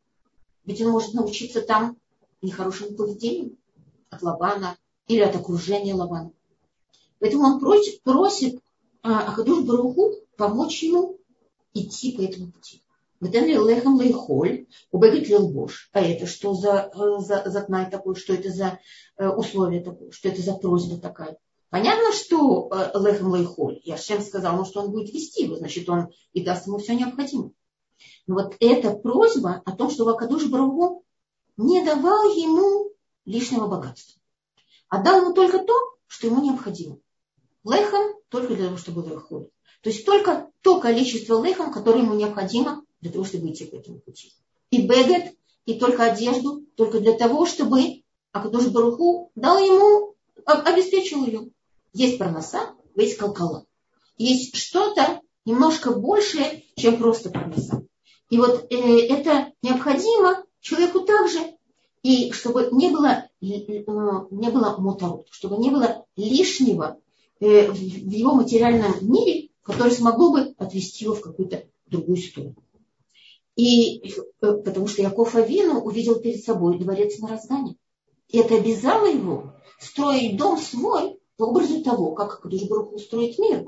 Speaker 1: Ведь он может научиться там нехорошему поведению от Лавана или от окружения Лавана. Поэтому он просит, просит а, Акадуш Баруху помочь ему идти по этому пути. Лехам лейхоль, убегет лилбош. А это что за, э, за, за тнай такой, что это за э, условие такое, что это за просьба такая. Понятно, что э, лехам лейхоль. Я всем сказал, что он будет вести его, значит, он и даст ему все необходимое. Но вот эта просьба о том, что Вакадуш Баруху не давал ему лишнего богатства. А дал ему только то, что ему необходимо. Лехам только для того, чтобы лехоль. То есть только то количество лехам, которое ему необходимо для того, чтобы идти по этому пути. И бегет, и только одежду, только для того, чтобы Акадуш Баруху дал ему, обеспечил ее. Есть парноса, есть колкала. Есть что-то немножко большее, чем просто парноса. И вот э, это необходимо человеку также, и чтобы не было, э, не было моторот, чтобы не было лишнего э, в его материальном мире, который смогло бы отвести его в какую-то другую сторону. И э, потому что Яков Авину увидел перед собой дворец на Раздане. И это обязало его строить дом свой по образу того, как Акадушбрух устроит мир.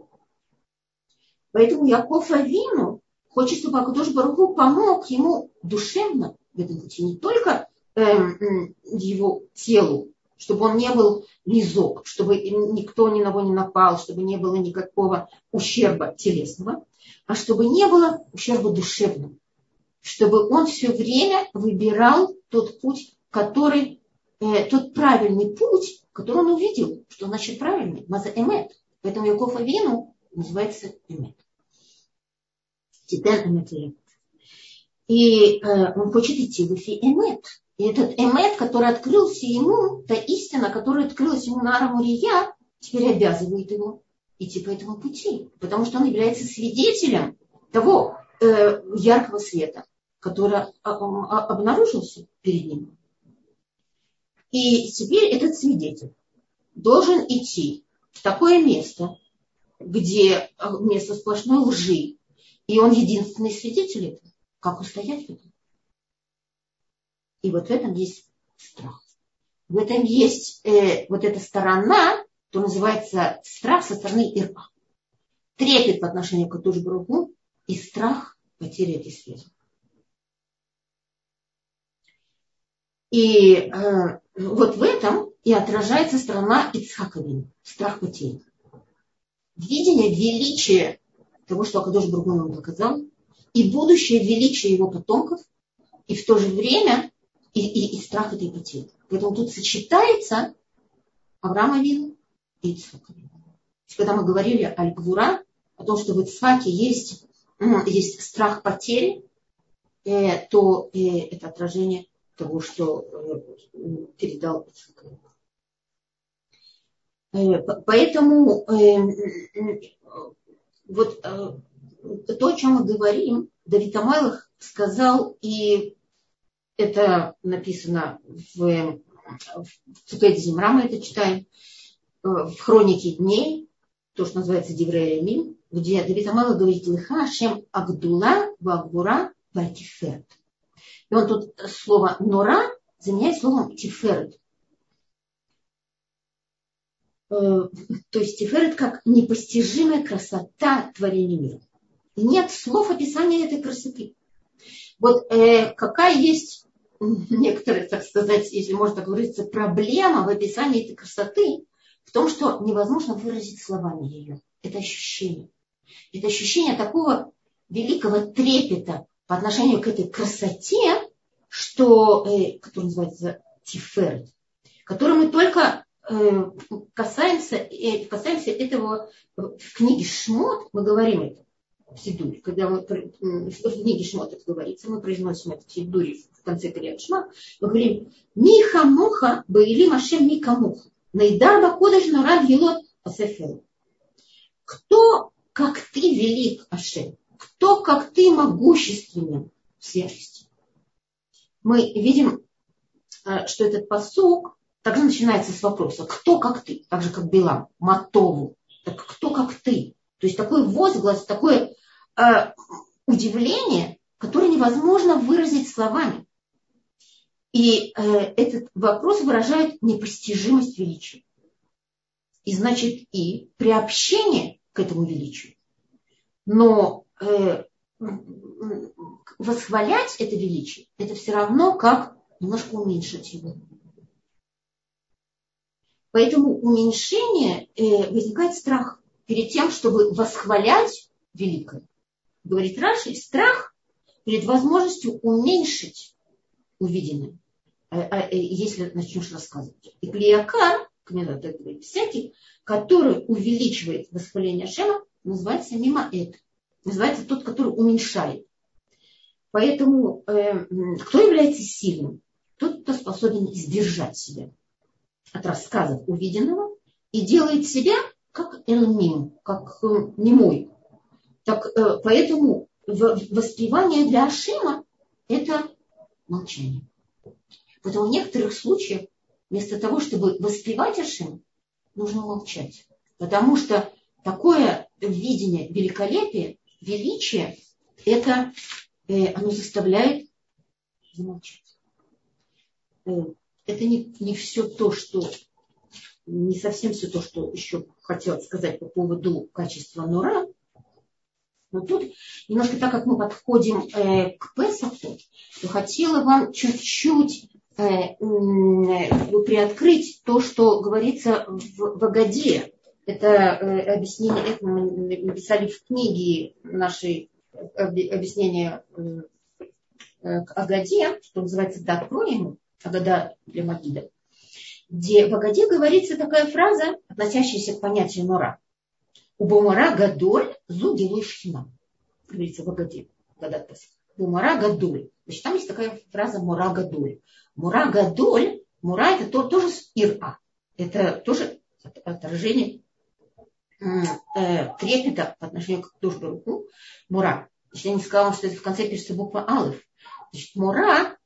Speaker 1: Поэтому Яков Авину хочет, чтобы Акадуш Баруху помог ему душевно в этом пути, не только э, его телу, чтобы он не был низок, чтобы никто ни на него не напал, чтобы не было никакого ущерба телесного, а чтобы не было ущерба душевного чтобы он все время выбирал тот путь, который, э, тот правильный путь, который он увидел, что значит правильный, маза эмет. Поэтому Яков Авину называется эмет. Титан эмет И э, он хочет идти в эфи эмет. И этот эмет, который открылся ему, та истина, которая открылась ему на Арамурия, теперь обязывает его идти по этому пути. Потому что он является свидетелем того э, яркого света, который обнаружился перед ним. И теперь этот свидетель должен идти в такое место, где место сплошной лжи, и он единственный свидетель этого. Как устоять в этом? И вот в этом есть страх. В этом есть э, вот эта сторона, что называется страх со стороны Ира. Трепет по отношению к Атуш Баруху и страх потери этой связи. И э, вот в этом и отражается страна Ицхаковин, страх потери. Видение величия того, что Акадош Бургун ему показал, и будущее величие его потомков, и в то же время и, и, и страх этой потери. Поэтому тут сочетается Авраам Авин и Ицхак Когда мы говорили о Гвура, о том, что в Ицхаке есть, есть страх потери, э, то э, это отражение того, что э, передал э, Поэтому э, вот то, о чем мы говорим, Давид Амайлах сказал, и это написано в, в Цукете Земра, мы это читаем, в хронике дней, то, что называется Диврея где Давид Амайлах говорит, Лиха Ашем Агдула Вагура Ватиферт. И он тут слово нора заменяет словом тиферет. Э, то есть тиферет как непостижимая красота творения мира. Нет слов описания этой красоты. Вот э, какая есть некоторая, так сказать, если можно так выразиться, проблема в описании этой красоты в том, что невозможно выразить словами ее. Это ощущение. Это ощущение такого великого трепета по отношению к этой красоте, что, э, который называется тиферет, который мы только э, касаемся, э, касаемся этого в книге Шмот, мы говорим это в Сидуре, когда мы, в книге Шмот это говорится, мы произносим это в Сидуре конце Крият Шма, мы говорим Миха Муха Баили Машем Мика Муха Найдар Бакодыш Нарав Елот Асефел. Кто, как ты, велик, Ашем? Кто, как ты, могущественен в святости? Мы видим, э, что этот посук также начинается с вопроса, кто как ты, так же как Билам, Матову, так кто как ты. То есть такой возглас, такое э, удивление, которое невозможно выразить словами. И э, этот вопрос выражает непостижимость величия. И значит, и приобщение к этому величию. Но э, восхвалять это величие, это все равно как немножко уменьшить его. Поэтому уменьшение э, возникает страх перед тем, чтобы восхвалять великое. Говорит Раши, страх перед возможностью уменьшить увиденное, а, а, э, если начнешь рассказывать. И клеякар, всякий, который увеличивает восхваление Шема, называется мимо это. Называется тот, который уменьшает. Поэтому э, кто является сильным? Тот, кто способен сдержать себя от рассказов увиденного и делает себя как элмим, как э, немой. Так, э, поэтому воспевание для Ашима – это молчание. Поэтому в некоторых случаях вместо того, чтобы воспевать Ашима, нужно молчать. Потому что такое видение великолепия, величия, это э, оно заставляет замолчать. Э, это не, не все то, что не совсем все то, что еще хотела сказать по поводу качества нура. Но тут немножко так как мы подходим э, к Песаху, то хотела вам чуть-чуть э, э, приоткрыть то, что говорится в, в Агаде. Это э, объяснение, это мы написали в книге нашей объяснение э, э, к Агаде, что называется «Да, откроем», Агада для Магида, где в Агаде говорится такая фраза, относящаяся к понятию Мора. Убомара гадоль зу гилуй шхина. Говорится в Агаде. Бумара гадоль. Значит, там есть такая фраза мора гадоль. Мора гадоль, мора это то, тоже ира. Это тоже отражение э, трепета по отношению к дружбе руку. Мура. Значит, я не сказала, что это в конце пишется буква алыф. Значит, мура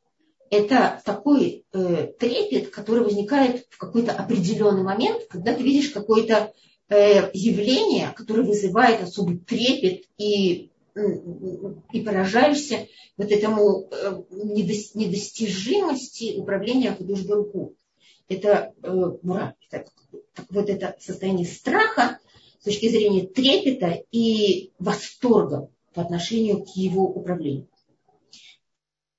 Speaker 1: это такой э, трепет, который возникает в какой-то определенный момент, когда ты видишь какое-то э, явление, которое вызывает особый трепет и, и поражаешься вот этому э, недостижимости управления руку. Это э, мура. Это, вот это состояние страха с точки зрения трепета и восторга по отношению к его управлению.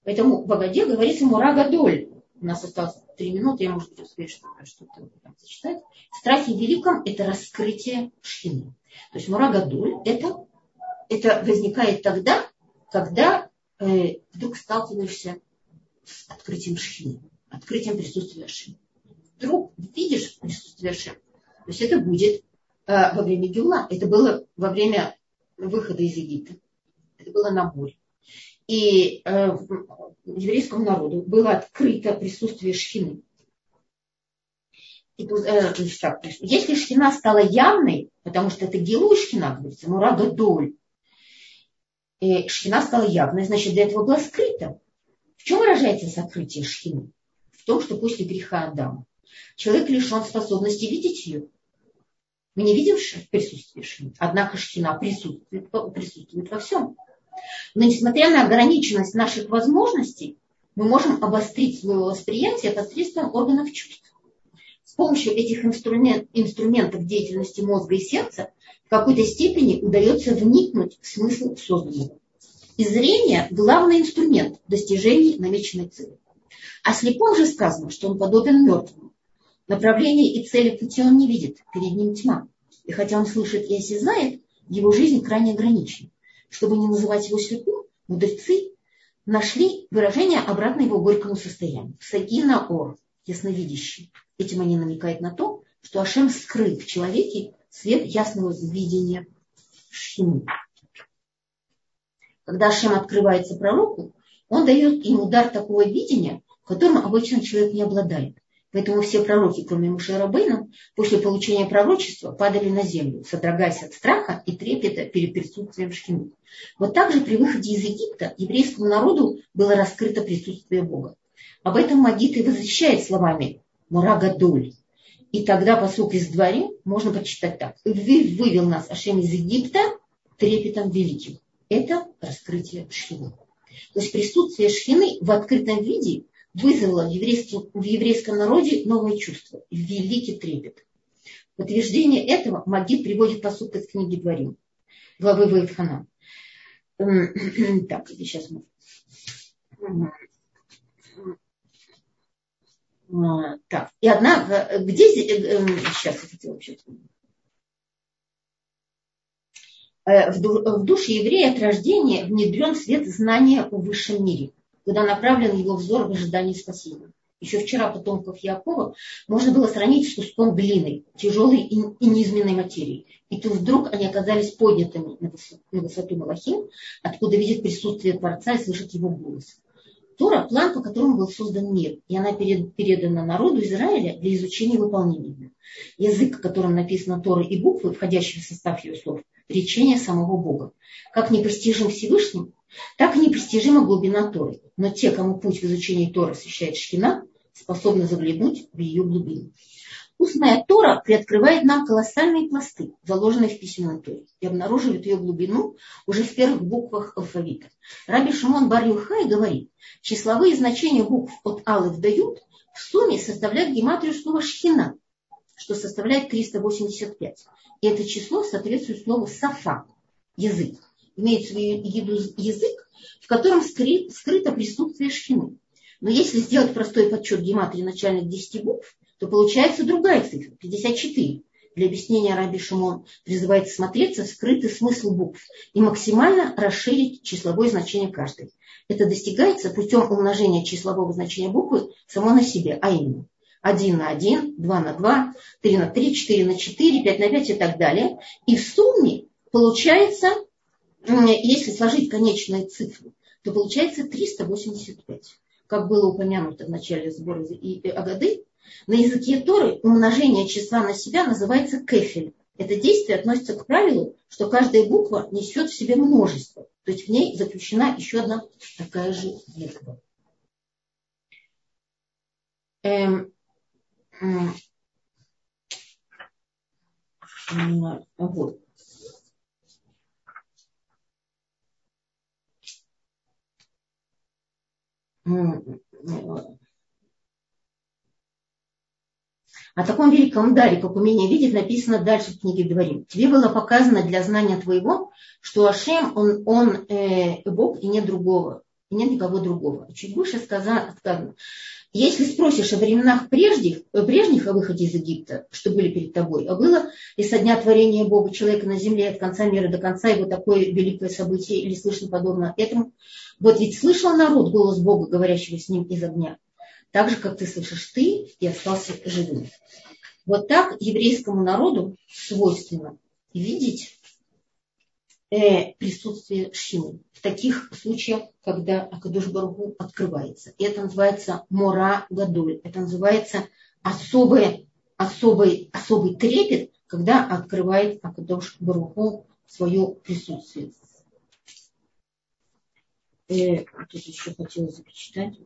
Speaker 1: Поэтому в Агаде говорится Мурагадоль. У нас осталось три минуты, я, может быть, успею что-то, что-то зачитать. Страхи великом – это раскрытие шхины. То есть Мурагадоль – это, это возникает тогда, когда э, вдруг сталкиваешься с открытием шхины, открытием присутствия шхины. Вдруг видишь присутствие шхины. То есть это будет э, во время Гюла. Это было во время выхода из Египта. Это было на море и э, еврейскому народу было открыто присутствие шхины. И, э, так, если шхина стала явной, потому что это гилу шхина, говорится, мурага доль, и шхина стала явной, значит, до этого была скрыта. В чем выражается сокрытие шхины? В том, что после греха Адама человек лишен способности видеть ее. Мы не видим присутствие шхины, однако шхина присутствует, присутствует во всем. Но несмотря на ограниченность наших возможностей, мы можем обострить свое восприятие посредством органов чувств. С помощью этих инструмент, инструментов деятельности мозга и сердца в какой-то степени удается вникнуть в смысл созданного. И зрение – главный инструмент достижения намеченной цели. А слепом же сказано, что он подобен мертвому. Направление и цели пути он не видит, перед ним тьма. И хотя он слышит и осязает, его жизнь крайне ограничена чтобы не называть его слепым, мудрецы нашли выражение обратно его горькому состоянию. Сагина ор, ясновидящий. Этим они намекают на то, что Ашем скрыл в человеке свет ясного видения Шхины. Когда Ашем открывается пророку, он дает ему дар такого видения, которым обычно человек не обладает. Поэтому все пророки, кроме Муше Рабейна, после получения пророчества падали на землю, содрогаясь от страха и трепета перед присутствием Шхины. Вот так же при выходе из Египта еврейскому народу было раскрыто присутствие Бога. Об этом Магит и возвещает словами «Мурагадоль». И тогда посук из дворе можно прочитать так. «Вывел нас Ашем из Египта трепетом великим». Это раскрытие Шхины. То есть присутствие Шхины в открытом виде вызвало в еврейском, народе новое чувство, великий трепет. подтверждение этого Магид приводит посуд из книги Дворим, главы Ваидхана. Так, сейчас мы... А, так, и одна, где сейчас я хотела вообще в душе еврея от рождения внедрен свет знания о высшем мире, куда направлен его взор в ожидании спасения еще вчера потомков Якова, можно было сравнить с куском глины, тяжелой и, и низменной материи. И тут вдруг они оказались поднятыми на высоту, на Малахим, откуда видят присутствие Творца и слышат его голос. Тора – план, по которому был создан мир, и она передана народу Израиля для изучения и выполнения. Язык, которым написано Тора и буквы, входящие в состав ее слов, речение самого Бога. Как непостижим Всевышним, так непостижима глубина Торы. Но те, кому путь в изучении Торы освещает Шхина, способны заглянуть в ее глубину. Устная Тора приоткрывает нам колоссальные пласты, заложенные в письменном Торе, и обнаруживает ее глубину уже в первых буквах алфавита. Раби Шимон бар говорит, числовые значения букв от Алыф дают в сумме составляют гематрию слова «шхина», что составляет 385. И это число соответствует слову «сафа» – язык. Имеется в виду язык, в котором скрыто присутствие шхины. Но если сделать простой подсчет гематрии начальных 10 букв, то получается другая цифра, 54. Для объяснения Раби Шимон призывает смотреться в скрытый смысл букв и максимально расширить числовое значение каждой. Это достигается путем умножения числового значения буквы само на себе, а именно 1 на 1, 2 на 2, 3 на 3, 4 на 4, 5 на 5 и так далее. И в сумме получается, если сложить конечные цифры, то получается 385 как было упомянуто в начале сбора и Агады, на языке Торы умножение числа на себя называется кефель. Это действие относится к правилу, что каждая буква несет в себе множество. То есть в ней заключена еще одна такая же буква. Эм, вот. О таком великом даре, как умение видеть, написано дальше в книге Дворим. Тебе было показано для знания твоего, что Ашем, он, он э, Бог и нет другого, и нет никого другого. Чуть выше сказано, если спросишь о временах прежних, прежних о выходе из Египта, что были перед тобой, а было ли со дня творения Бога человека на земле от конца мира до конца его такое великое событие или слышно подобно этому, вот ведь слышал народ голос Бога, говорящего с ним из огня, так же, как ты слышишь ты и остался живым. Вот так еврейскому народу свойственно видеть э, присутствие Шины. В таких случаях, когда Акадуш Баргу открывается. И это называется мора гадоль. Это называется особый, особый, особый трепет, когда открывает Акадуш Баргу свое присутствие. Э, тут еще хотела зачитать.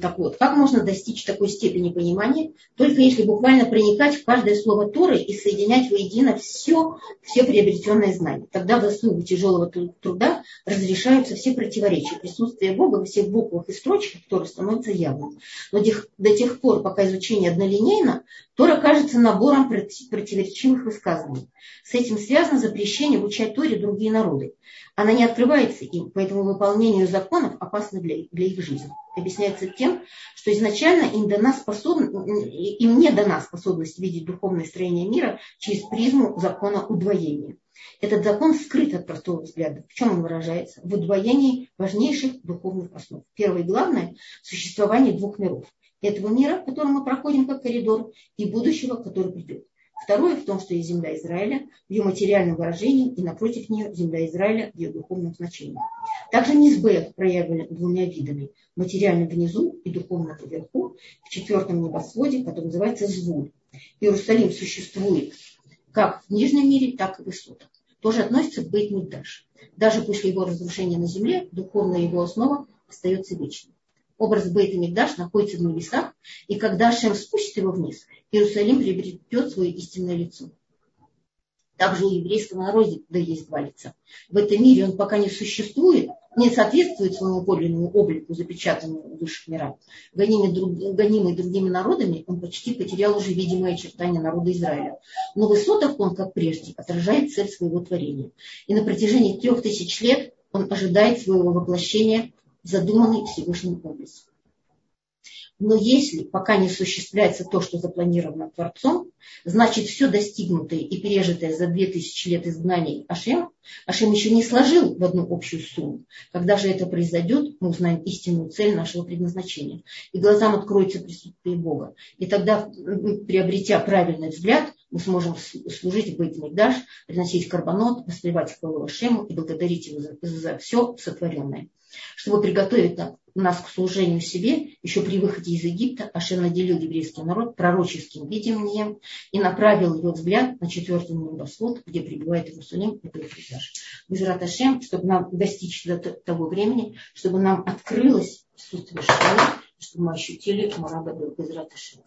Speaker 1: Так вот, как можно достичь такой степени понимания, только если буквально проникать в каждое слово Торы и соединять воедино все, все приобретенные знания. Тогда в заслугу тяжелого труда разрешаются все противоречия. Присутствие Бога во всех буквах и строчках Торы становится явным. Но до тех пор, пока изучение однолинейно, Тора кажется набором противоречивых высказываний. С этим связано запрещение обучать Торе другие народы. Она не открывается им, поэтому выполнение законов опасно для, для их жизни объясняется тем, что изначально им, дана способность, им не дана способность видеть духовное строение мира через призму закона удвоения. Этот закон скрыт от простого взгляда. В чем он выражается? В удвоении важнейших духовных основ. Первое и главное – существование двух миров. Этого мира, в котором мы проходим как коридор, и будущего, который придет. Второе в том, что есть земля Израиля в ее материальном выражении, и напротив нее земля Израиля в ее духовном значении. Также Низбе проявлен двумя видами. Материальным внизу и духовно вверху, в четвертом небосводе, который называется Звуль. Иерусалим существует как в нижнем мире, так и в высотах. Тоже относится к бейт -Мигдаш. Даже после его разрушения на земле, духовная его основа остается вечной образ Бейт Мигдаш находится в небесах, и когда Шем спустит его вниз, Иерусалим приобретет свое истинное лицо. Также у еврейского народа да есть два лица. В этом мире он пока не существует, не соответствует своему подлинному облику, запечатанному в высших мирах, гонимый, друг, гонимый другими народами, он почти потерял уже видимые очертания народа Израиля. Но в высотах он, как прежде, отражает цель своего творения. И на протяжении трех тысяч лет он ожидает своего воплощения, задуманный Всевышним образом. Но если пока не осуществляется то, что запланировано Творцом, значит все достигнутое и пережитое за две тысячи лет изгнаний Ашем, Ашем еще не сложил в одну общую сумму. Когда же это произойдет, мы узнаем истинную цель нашего предназначения. И глазам откроется присутствие Бога. И тогда, приобретя правильный взгляд, мы сможем служить в Бейт-Мигдаш, приносить карбонот, воспевать хвалу Ашему и благодарить его за, за все сотворенное. Чтобы приготовить нас к служению себе, еще при выходе из Египта Ашем наделил еврейский народ пророческим видением и направил его взгляд на четвертый небосвод, где пребывает Иерусалим и Бейт-Мигдаш. Безрат Ашем, чтобы нам достичь до того времени, чтобы нам открылось присутствие Шхана, чтобы мы ощутили Мурада Безрат Ашем.